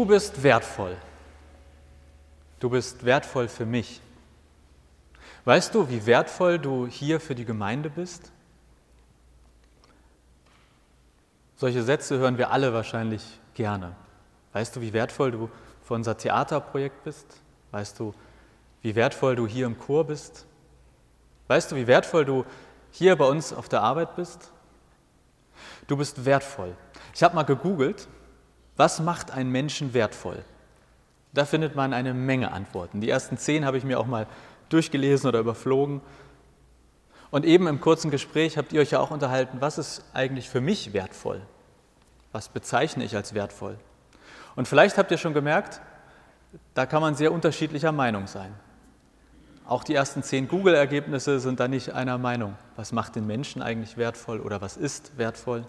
Du bist wertvoll. Du bist wertvoll für mich. Weißt du, wie wertvoll du hier für die Gemeinde bist? Solche Sätze hören wir alle wahrscheinlich gerne. Weißt du, wie wertvoll du für unser Theaterprojekt bist? Weißt du, wie wertvoll du hier im Chor bist? Weißt du, wie wertvoll du hier bei uns auf der Arbeit bist? Du bist wertvoll. Ich habe mal gegoogelt, was macht einen Menschen wertvoll? Da findet man eine Menge Antworten. Die ersten zehn habe ich mir auch mal durchgelesen oder überflogen. Und eben im kurzen Gespräch habt ihr euch ja auch unterhalten, was ist eigentlich für mich wertvoll? Was bezeichne ich als wertvoll? Und vielleicht habt ihr schon gemerkt, da kann man sehr unterschiedlicher Meinung sein. Auch die ersten zehn Google-Ergebnisse sind da nicht einer Meinung. Was macht den Menschen eigentlich wertvoll oder was ist wertvoll?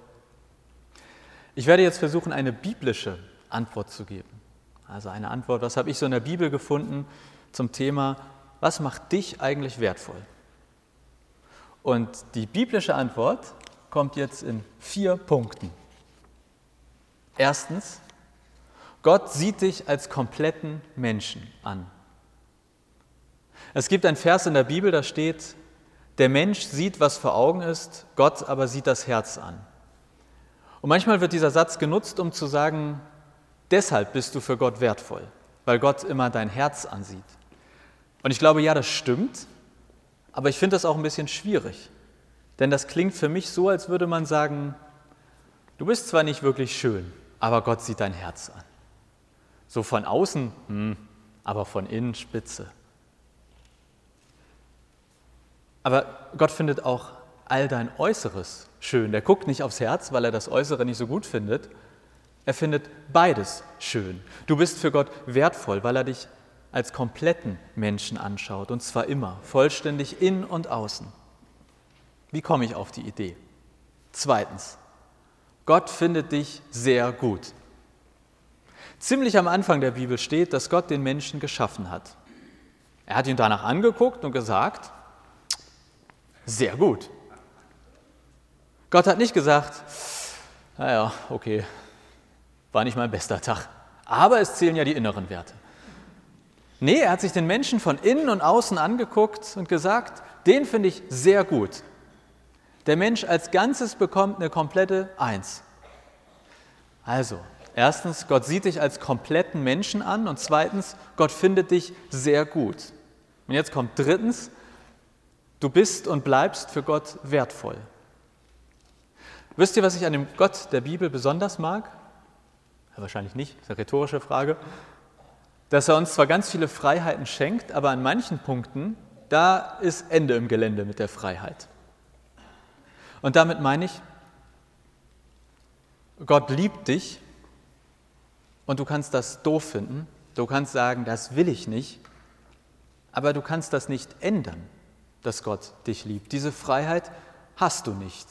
Ich werde jetzt versuchen, eine biblische Antwort zu geben. Also eine Antwort, was habe ich so in der Bibel gefunden zum Thema, was macht dich eigentlich wertvoll? Und die biblische Antwort kommt jetzt in vier Punkten. Erstens, Gott sieht dich als kompletten Menschen an. Es gibt ein Vers in der Bibel, da steht, der Mensch sieht, was vor Augen ist, Gott aber sieht das Herz an. Und manchmal wird dieser Satz genutzt, um zu sagen, deshalb bist du für Gott wertvoll, weil Gott immer dein Herz ansieht. Und ich glaube, ja, das stimmt, aber ich finde das auch ein bisschen schwierig. Denn das klingt für mich so, als würde man sagen, du bist zwar nicht wirklich schön, aber Gott sieht dein Herz an. So von außen, hm, aber von innen spitze. Aber Gott findet auch all dein Äußeres schön. Der guckt nicht aufs Herz, weil er das Äußere nicht so gut findet. Er findet beides schön. Du bist für Gott wertvoll, weil er dich als kompletten Menschen anschaut, und zwar immer, vollständig in und außen. Wie komme ich auf die Idee? Zweitens, Gott findet dich sehr gut. Ziemlich am Anfang der Bibel steht, dass Gott den Menschen geschaffen hat. Er hat ihn danach angeguckt und gesagt, sehr gut. Gott hat nicht gesagt, naja, okay, war nicht mein bester Tag. Aber es zählen ja die inneren Werte. Nee, er hat sich den Menschen von innen und außen angeguckt und gesagt, den finde ich sehr gut. Der Mensch als Ganzes bekommt eine komplette Eins. Also, erstens, Gott sieht dich als kompletten Menschen an und zweitens, Gott findet dich sehr gut. Und jetzt kommt drittens, Du bist und bleibst für Gott wertvoll. Wisst ihr, was ich an dem Gott der Bibel besonders mag? Wahrscheinlich nicht, das ist eine rhetorische Frage. Dass er uns zwar ganz viele Freiheiten schenkt, aber an manchen Punkten, da ist Ende im Gelände mit der Freiheit. Und damit meine ich, Gott liebt dich und du kannst das doof finden. Du kannst sagen, das will ich nicht, aber du kannst das nicht ändern dass Gott dich liebt. Diese Freiheit hast du nicht.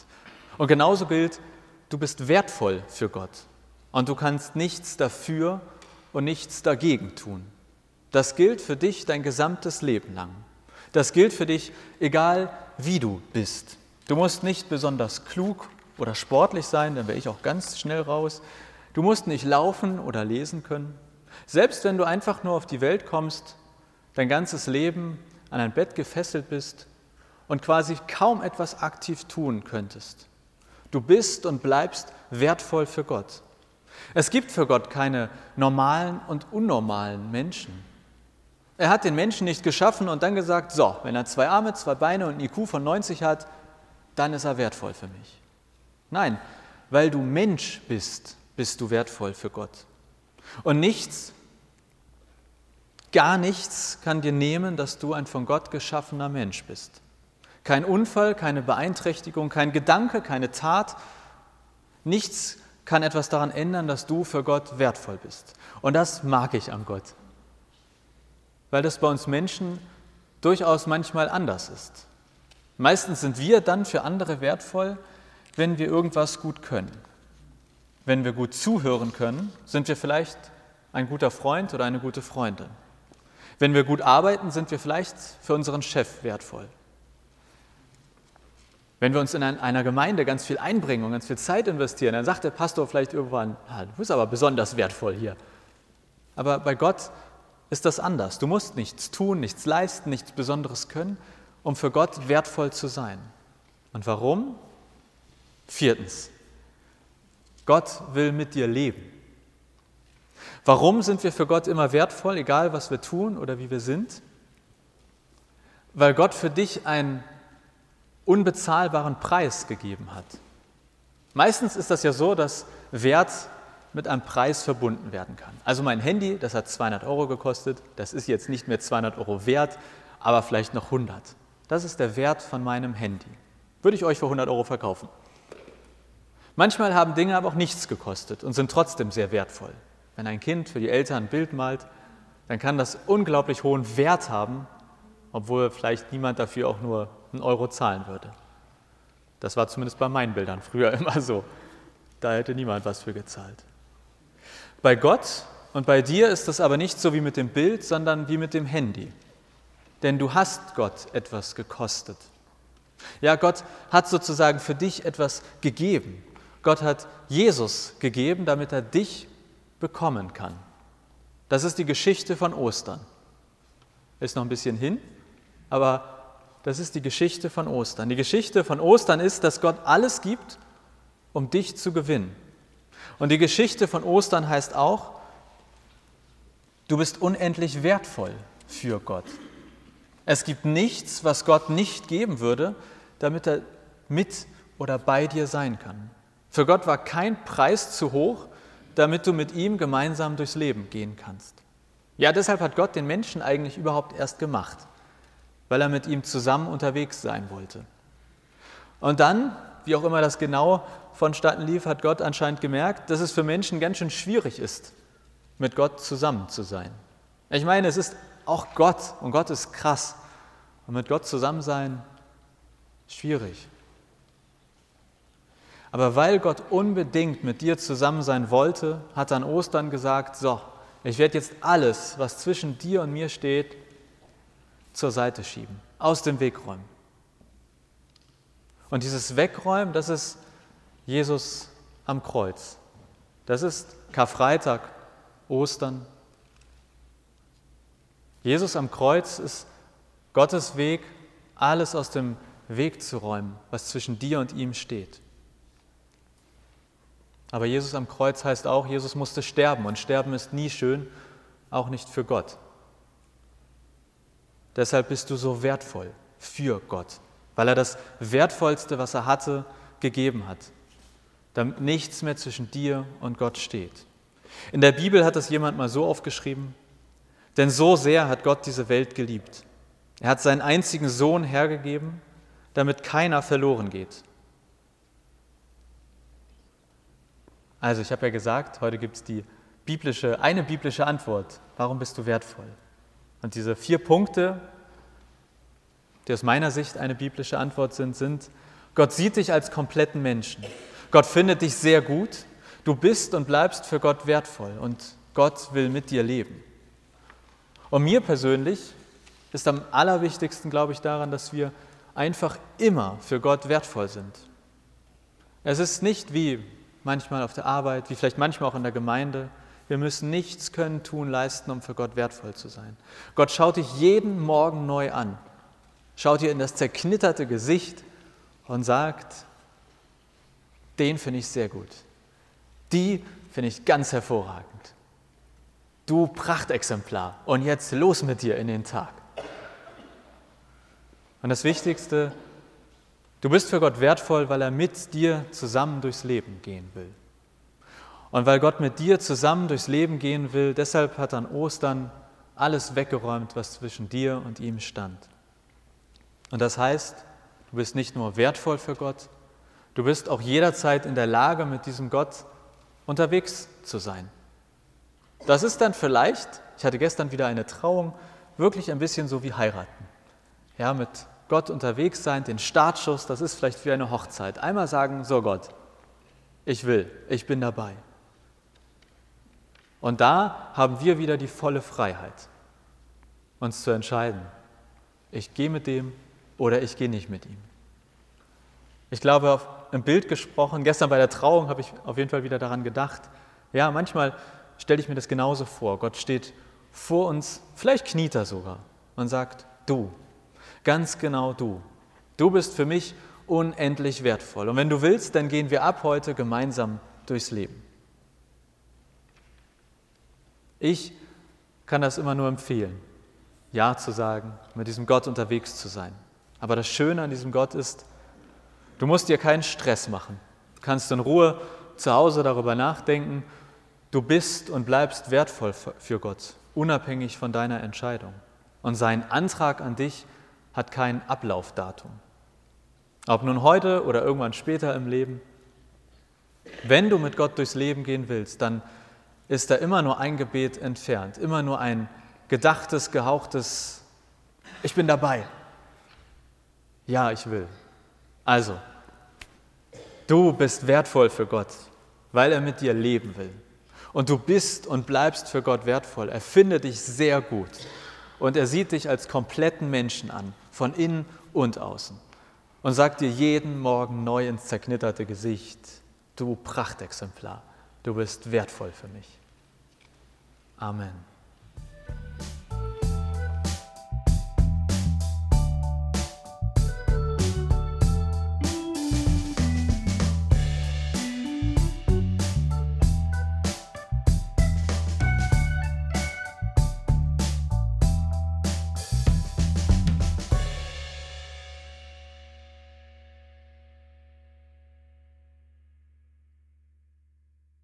Und genauso gilt, du bist wertvoll für Gott und du kannst nichts dafür und nichts dagegen tun. Das gilt für dich dein gesamtes Leben lang. Das gilt für dich, egal wie du bist. Du musst nicht besonders klug oder sportlich sein, dann wäre ich auch ganz schnell raus. Du musst nicht laufen oder lesen können. Selbst wenn du einfach nur auf die Welt kommst, dein ganzes Leben an ein Bett gefesselt bist und quasi kaum etwas aktiv tun könntest. Du bist und bleibst wertvoll für Gott. Es gibt für Gott keine normalen und unnormalen Menschen. Er hat den Menschen nicht geschaffen und dann gesagt, so, wenn er zwei Arme, zwei Beine und ein IQ von 90 hat, dann ist er wertvoll für mich. Nein, weil du Mensch bist, bist du wertvoll für Gott. Und nichts Gar nichts kann dir nehmen, dass du ein von Gott geschaffener Mensch bist. Kein Unfall, keine Beeinträchtigung, kein Gedanke, keine Tat. Nichts kann etwas daran ändern, dass du für Gott wertvoll bist. Und das mag ich an Gott, weil das bei uns Menschen durchaus manchmal anders ist. Meistens sind wir dann für andere wertvoll, wenn wir irgendwas gut können. Wenn wir gut zuhören können, sind wir vielleicht ein guter Freund oder eine gute Freundin. Wenn wir gut arbeiten, sind wir vielleicht für unseren Chef wertvoll. Wenn wir uns in einer Gemeinde ganz viel einbringen und ganz viel Zeit investieren, dann sagt der Pastor vielleicht irgendwann, ah, du bist aber besonders wertvoll hier. Aber bei Gott ist das anders. Du musst nichts tun, nichts leisten, nichts Besonderes können, um für Gott wertvoll zu sein. Und warum? Viertens, Gott will mit dir leben. Warum sind wir für Gott immer wertvoll, egal was wir tun oder wie wir sind? Weil Gott für dich einen unbezahlbaren Preis gegeben hat. Meistens ist das ja so, dass Wert mit einem Preis verbunden werden kann. Also mein Handy, das hat 200 Euro gekostet, das ist jetzt nicht mehr 200 Euro wert, aber vielleicht noch 100. Das ist der Wert von meinem Handy. Würde ich euch für 100 Euro verkaufen. Manchmal haben Dinge aber auch nichts gekostet und sind trotzdem sehr wertvoll. Wenn ein Kind für die Eltern ein Bild malt, dann kann das unglaublich hohen Wert haben, obwohl vielleicht niemand dafür auch nur einen Euro zahlen würde. Das war zumindest bei meinen Bildern früher immer so. Da hätte niemand was für gezahlt. Bei Gott und bei dir ist das aber nicht so wie mit dem Bild, sondern wie mit dem Handy. Denn du hast Gott etwas gekostet. Ja, Gott hat sozusagen für dich etwas gegeben. Gott hat Jesus gegeben, damit er dich bekommen kann. Das ist die Geschichte von Ostern. Ist noch ein bisschen hin, aber das ist die Geschichte von Ostern. Die Geschichte von Ostern ist, dass Gott alles gibt, um dich zu gewinnen. Und die Geschichte von Ostern heißt auch, du bist unendlich wertvoll für Gott. Es gibt nichts, was Gott nicht geben würde, damit er mit oder bei dir sein kann. Für Gott war kein Preis zu hoch, damit du mit ihm gemeinsam durchs Leben gehen kannst. Ja, deshalb hat Gott den Menschen eigentlich überhaupt erst gemacht, weil er mit ihm zusammen unterwegs sein wollte. Und dann, wie auch immer das genau vonstatten lief, hat Gott anscheinend gemerkt, dass es für Menschen ganz schön schwierig ist, mit Gott zusammen zu sein. Ich meine, es ist auch Gott und Gott ist krass. Und mit Gott zusammen sein, schwierig. Aber weil Gott unbedingt mit dir zusammen sein wollte, hat er an Ostern gesagt, so, ich werde jetzt alles, was zwischen dir und mir steht, zur Seite schieben, aus dem Weg räumen. Und dieses Wegräumen, das ist Jesus am Kreuz. Das ist Karfreitag, Ostern. Jesus am Kreuz ist Gottes Weg, alles aus dem Weg zu räumen, was zwischen dir und ihm steht. Aber Jesus am Kreuz heißt auch, Jesus musste sterben und sterben ist nie schön, auch nicht für Gott. Deshalb bist du so wertvoll für Gott, weil er das Wertvollste, was er hatte, gegeben hat, damit nichts mehr zwischen dir und Gott steht. In der Bibel hat das jemand mal so aufgeschrieben, denn so sehr hat Gott diese Welt geliebt. Er hat seinen einzigen Sohn hergegeben, damit keiner verloren geht, Also ich habe ja gesagt, heute gibt es die biblische, eine biblische Antwort. Warum bist du wertvoll? Und diese vier Punkte, die aus meiner Sicht eine biblische Antwort sind, sind, Gott sieht dich als kompletten Menschen. Gott findet dich sehr gut. Du bist und bleibst für Gott wertvoll und Gott will mit dir leben. Und mir persönlich ist am allerwichtigsten, glaube ich, daran, dass wir einfach immer für Gott wertvoll sind. Es ist nicht wie manchmal auf der Arbeit, wie vielleicht manchmal auch in der Gemeinde. Wir müssen nichts können, tun, leisten, um für Gott wertvoll zu sein. Gott schaut dich jeden Morgen neu an, schaut dir in das zerknitterte Gesicht und sagt, den finde ich sehr gut. Die finde ich ganz hervorragend. Du Prachtexemplar. Und jetzt los mit dir in den Tag. Und das Wichtigste, Du bist für Gott wertvoll, weil er mit dir zusammen durchs Leben gehen will. Und weil Gott mit dir zusammen durchs Leben gehen will, deshalb hat an Ostern alles weggeräumt, was zwischen dir und ihm stand. Und das heißt, du bist nicht nur wertvoll für Gott, du bist auch jederzeit in der Lage, mit diesem Gott unterwegs zu sein. Das ist dann vielleicht, ich hatte gestern wieder eine Trauung, wirklich ein bisschen so wie heiraten. Ja, mit Gott unterwegs sein, den Startschuss, das ist vielleicht wie eine Hochzeit. Einmal sagen, so Gott, ich will, ich bin dabei. Und da haben wir wieder die volle Freiheit, uns zu entscheiden, ich gehe mit dem oder ich gehe nicht mit ihm. Ich glaube, im Bild gesprochen, gestern bei der Trauung habe ich auf jeden Fall wieder daran gedacht, ja, manchmal stelle ich mir das genauso vor. Gott steht vor uns, vielleicht kniet er sogar und sagt, du, ganz genau du, du bist für mich unendlich wertvoll. Und wenn du willst, dann gehen wir ab heute gemeinsam durchs Leben. Ich kann das immer nur empfehlen, Ja zu sagen, mit diesem Gott unterwegs zu sein. Aber das Schöne an diesem Gott ist, du musst dir keinen Stress machen. Du kannst in Ruhe zu Hause darüber nachdenken. Du bist und bleibst wertvoll für Gott, unabhängig von deiner Entscheidung. Und sein Antrag an dich hat kein Ablaufdatum. Ob nun heute oder irgendwann später im Leben. Wenn du mit Gott durchs Leben gehen willst, dann ist da immer nur ein Gebet entfernt, immer nur ein gedachtes, gehauchtes, ich bin dabei. Ja, ich will. Also, du bist wertvoll für Gott, weil er mit dir leben will. Und du bist und bleibst für Gott wertvoll. Er findet dich sehr gut. Und er sieht dich als kompletten Menschen an, von innen und außen und sagt dir jeden Morgen neu ins zerknitterte Gesicht, du Prachtexemplar, du bist wertvoll für mich. Amen.